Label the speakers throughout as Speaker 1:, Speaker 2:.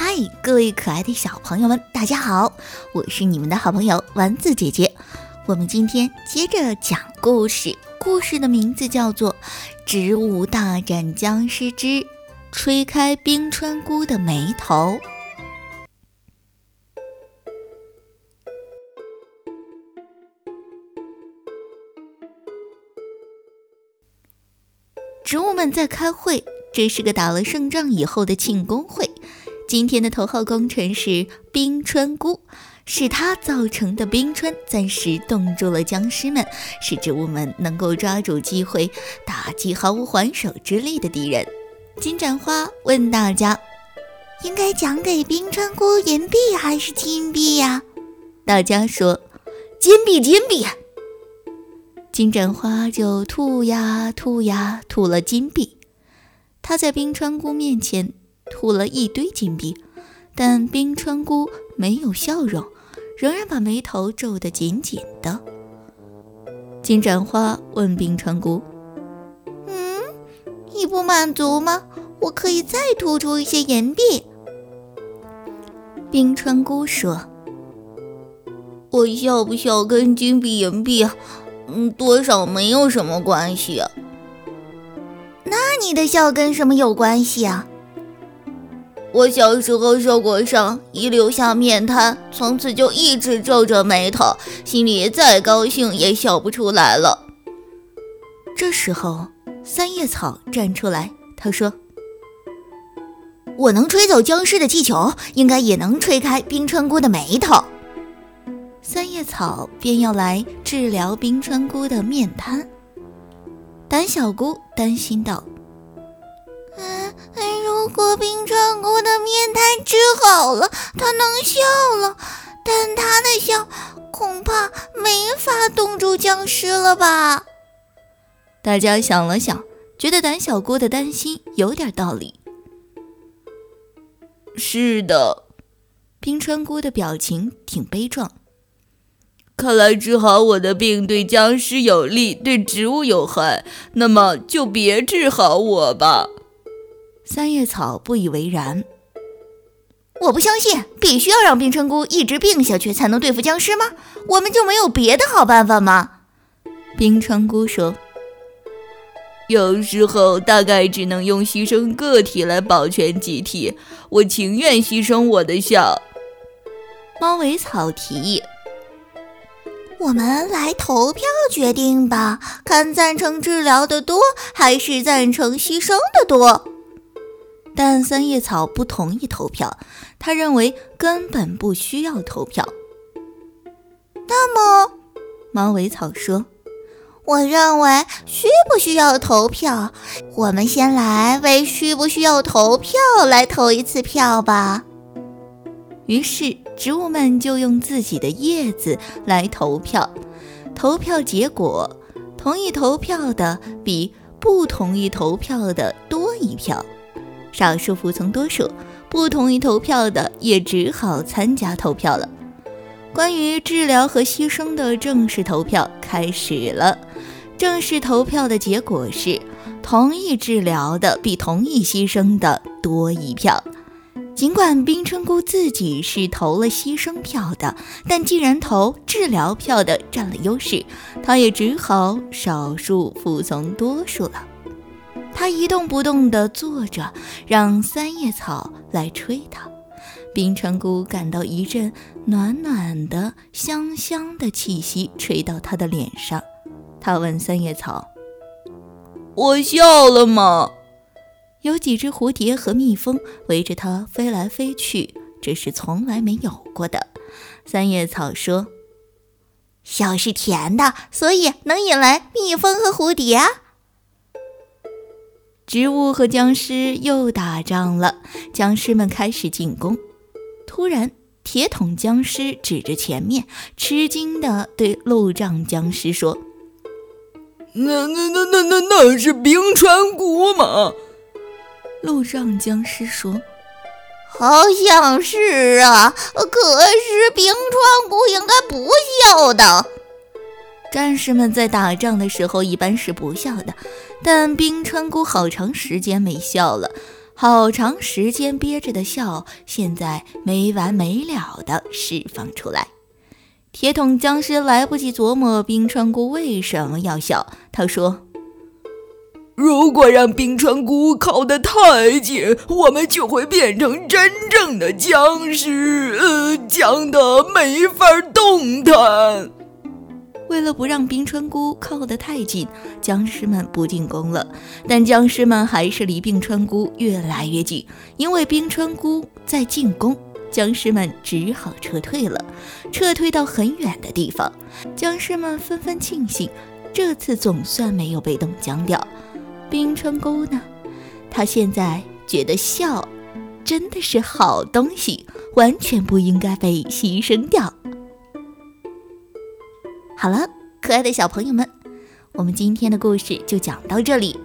Speaker 1: 嗨，各位可爱的小朋友们，大家好！我是你们的好朋友丸子姐姐。我们今天接着讲故事，故事的名字叫做《植物大战僵尸之吹开冰川菇的眉头》。植物们在开会，这是个打了胜仗以后的庆功会。今天的头号功臣是冰川菇，是它造成的冰川暂时冻住了僵尸们，使植物们能够抓住机会打击毫无还手之力的敌人。金盏花问大家：“应该奖给冰川菇银币还是金币呀？”大家说：“金币，金币。”金盏花就吐呀吐呀吐了金币，它在冰川菇面前。吐了一堆金币，但冰川菇没有笑容，仍然把眉头皱得紧紧的。金盏花问冰川菇：“嗯，你不满足吗？我可以再吐出一些银币。”冰川菇说：“我笑不笑跟金币银币，嗯，多少没有什么关系。那你的笑跟什么有关系啊？”我小时候受过伤，一留下面瘫，从此就一直皱着眉头，心里再高兴也笑不出来了。这时候，三叶草站出来，他说：“我能吹走僵尸的气球，应该也能吹开冰川菇的眉头。”三叶草便要来治疗冰川菇的面瘫。胆小菇担心道。嗯，如果冰川菇面瘫治好了，他能笑了，但他的笑恐怕没法冻住僵尸了吧？大家想了想，觉得胆小菇的担心有点道理。是的，冰川菇的表情挺悲壮。看来治好我的病对僵尸有利，对植物有害，那么就别治好我吧。三叶草不以为然。我不相信，必须要让冰川菇一直病下去才能对付僵尸吗？我们就没有别的好办法吗？冰川菇说：“有时候大概只能用牺牲个体来保全集体。我情愿牺牲我的笑。”猫尾草提议：“我们来投票决定吧，看赞成治疗的多，还是赞成牺牲的多。”但三叶草不同意投票，他认为根本不需要投票。那么，猫尾草说：“我认为需不需要投票？我们先来为需不需要投票来投一次票吧。”于是，植物们就用自己的叶子来投票。投票结果，同意投票的比不同意投票的多一票。少数服从多数，不同意投票的也只好参加投票了。关于治疗和牺牲的正式投票开始了。正式投票的结果是，同意治疗的比同意牺牲的多一票。尽管冰川菇自己是投了牺牲票的，但既然投治疗票的占了优势，她也只好少数服从多数了。他一动不动地坐着，让三叶草来吹他。冰川菇感到一阵暖暖的、香香的气息吹到他的脸上。他问三叶草：“我笑了吗？”有几只蝴蝶和蜜蜂围着它飞来飞去，这是从来没有过的。三叶草说：“笑是甜的，所以能引来蜜蜂和蝴蝶。”植物和僵尸又打仗了，僵尸们开始进攻。突然，铁桶僵尸指着前面，吃惊地对路障僵尸说：“
Speaker 2: 那、那、那、那、那、那是冰川菇吗？”
Speaker 1: 路障僵尸说：“好像是啊，可是冰川菇应该不笑的。”战士们在打仗的时候一般是不笑的，但冰川菇好长时间没笑了，好长时间憋着的笑，现在没完没了的释放出来。铁桶僵尸来不及琢磨冰川菇为什么要笑，他说：“
Speaker 2: 如果让冰川菇靠得太近，我们就会变成真正的僵尸，呃，僵得没法动弹。”
Speaker 1: 为了不让冰川菇靠得太近，僵尸们不进攻了。但僵尸们还是离冰川菇越来越近，因为冰川菇在进攻，僵尸们只好撤退了，撤退到很远的地方。僵尸们纷纷庆幸，这次总算没有被冻僵掉。冰川菇呢？他现在觉得笑真的是好东西，完全不应该被牺牲掉。好了，可爱的小朋友们，我们今天的故事就讲到这里。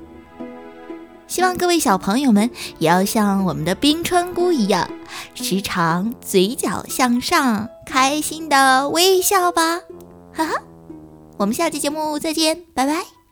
Speaker 1: 希望各位小朋友们也要像我们的冰川菇一样，时常嘴角向上，开心的微笑吧！哈哈，我们下期节目再见，拜拜。